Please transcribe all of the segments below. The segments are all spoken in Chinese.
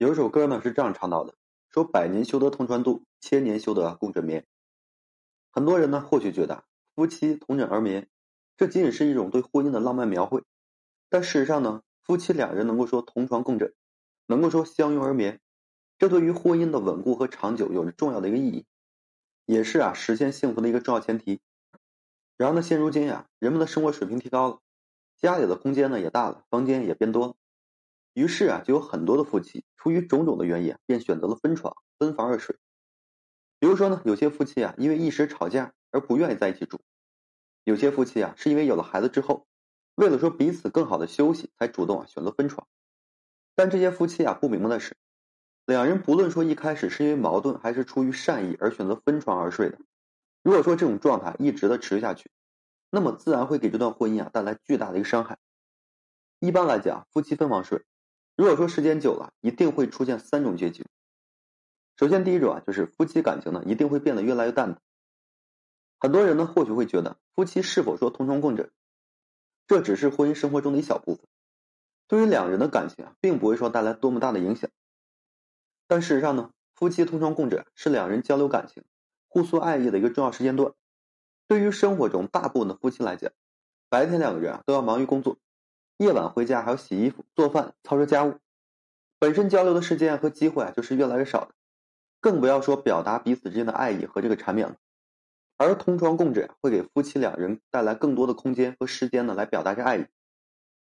有一首歌呢是这样唱到的：说百年修得同船渡，千年修得共枕眠。很多人呢或许觉得夫妻同枕而眠，这仅仅是一种对婚姻的浪漫描绘。但事实上呢，夫妻两人能够说同床共枕，能够说相拥而眠，这对于婚姻的稳固和长久有着重要的一个意义，也是啊实现幸福的一个重要前提。然后呢，现如今呀，人们的生活水平提高了，家里的空间呢也大了，房间也变多了。于是啊，就有很多的夫妻出于种种的原因，便选择了分床、分房而睡。比如说呢，有些夫妻啊，因为一时吵架而不愿意在一起住；有些夫妻啊，是因为有了孩子之后，为了说彼此更好的休息，才主动啊选择分床。但这些夫妻啊，不明白的是，两人不论说一开始是因为矛盾，还是出于善意而选择分床而睡的，如果说这种状态一直的持续下去，那么自然会给这段婚姻啊带来巨大的一个伤害。一般来讲，夫妻分房睡。如果说时间久了，一定会出现三种结局。首先，第一种啊，就是夫妻感情呢一定会变得越来越淡的。很多人呢或许会觉得，夫妻是否说同床共枕，这只是婚姻生活中的一小部分，对于两人的感情啊，并不会说带来多么大的影响。但事实上呢，夫妻同床共枕是两人交流感情、互诉爱意的一个重要时间段。对于生活中大部分的夫妻来讲，白天两个人啊都要忙于工作。夜晚回家还要洗衣服、做饭、操持家务，本身交流的时间和机会啊就是越来越少的，更不要说表达彼此之间的爱意和这个缠绵了。而同床共枕会给夫妻两人带来更多的空间和时间呢，来表达这爱意。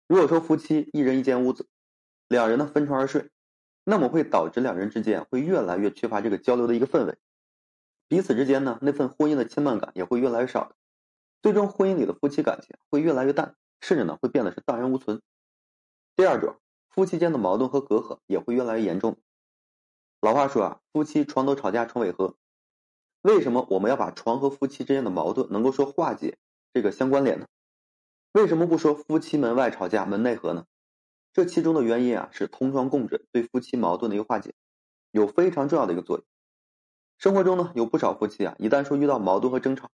如果说夫妻一人一间屋子，两人呢分床而睡，那么会导致两人之间会越来越缺乏这个交流的一个氛围，彼此之间呢那份婚姻的牵绊感也会越来越少的，最终婚姻里的夫妻感情会越来越淡。甚至呢会变得是荡然无存。第二种，夫妻间的矛盾和隔阂也会越来越严重。老话说啊，夫妻床头吵架床尾和。为什么我们要把床和夫妻之间的矛盾能够说化解这个相关联呢？为什么不说夫妻门外吵架门内和呢？这其中的原因啊是同床共枕对夫妻矛盾的一个化解，有非常重要的一个作用。生活中呢有不少夫妻啊，一旦说遇到矛盾和争吵，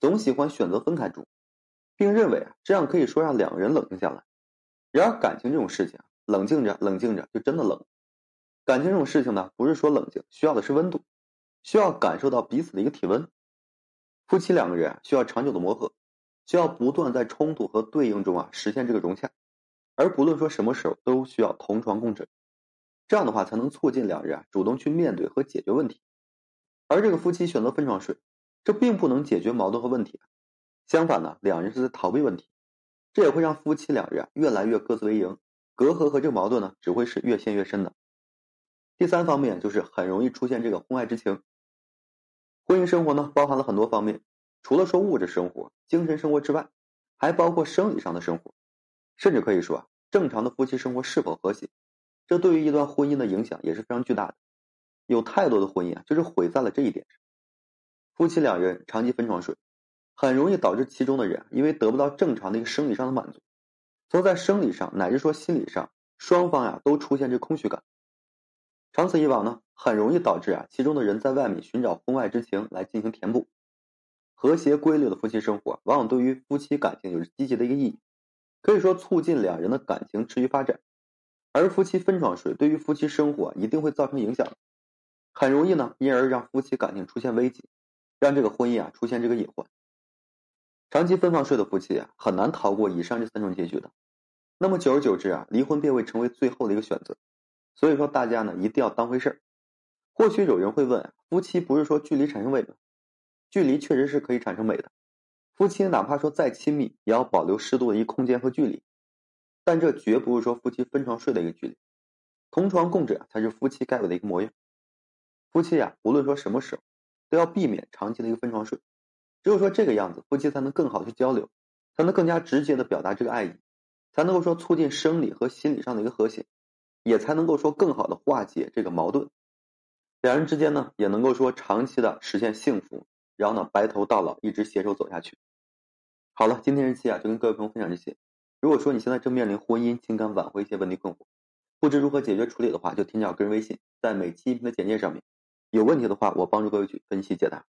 总喜欢选择分开住。并认为啊，这样可以说让两个人冷静下来。然而，感情这种事情，冷静着冷静着就真的冷。感情这种事情呢，不是说冷静，需要的是温度，需要感受到彼此的一个体温。夫妻两个人需要长久的磨合，需要不断在冲突和对应中啊实现这个融洽，而不论说什么时候都需要同床共枕。这样的话，才能促进两人啊主动去面对和解决问题。而这个夫妻选择分床睡，这并不能解决矛盾和问题。相反呢，两人是在逃避问题，这也会让夫妻两人越来越各自为营，隔阂和这个矛盾呢，只会是越陷越深的。第三方面就是很容易出现这个婚外之情。婚姻生活呢，包含了很多方面，除了说物质生活、精神生活之外，还包括生理上的生活，甚至可以说啊，正常的夫妻生活是否和谐，这对于一段婚姻的影响也是非常巨大的。有太多的婚姻啊，就是毁在了这一点上。夫妻两人长期分床睡。很容易导致其中的人因为得不到正常的一个生理上的满足，从在生理上乃至说心理上，双方呀都出现这空虚感。长此以往呢，很容易导致啊其中的人在外面寻找婚外之情来进行填补。和谐规律的夫妻生活，往往对于夫妻感情有着积极的一个意义，可以说促进两人的感情持续发展。而夫妻分床睡对于夫妻生活一定会造成影响，很容易呢因而让夫妻感情出现危机，让这个婚姻啊出现这个隐患。长期分房睡的夫妻啊，很难逃过以上这三种结局的。那么久而久之啊，离婚便会成为最后的一个选择。所以说，大家呢一定要当回事儿。或许有人会问：夫妻不是说距离产生美吗？距离确实是可以产生美的。夫妻哪怕说再亲密，也要保留适度的一空间和距离。但这绝不是说夫妻分床睡的一个距离。同床共枕才是夫妻该有的一个模样。夫妻呀，无论说什么时候，都要避免长期的一个分床睡。只有说这个样子，夫妻才能更好去交流，才能更加直接的表达这个爱意，才能够说促进生理和心理上的一个和谐，也才能够说更好的化解这个矛盾，两人之间呢也能够说长期的实现幸福，然后呢白头到老，一直携手走下去。好了，今天这期啊就跟各位朋友分享这些。如果说你现在正面临婚姻、情感挽回一些问题困惑，不知如何解决处理的话，就添加我个人微信，在每期音频的简介上面，有问题的话我帮助各位去分析解答。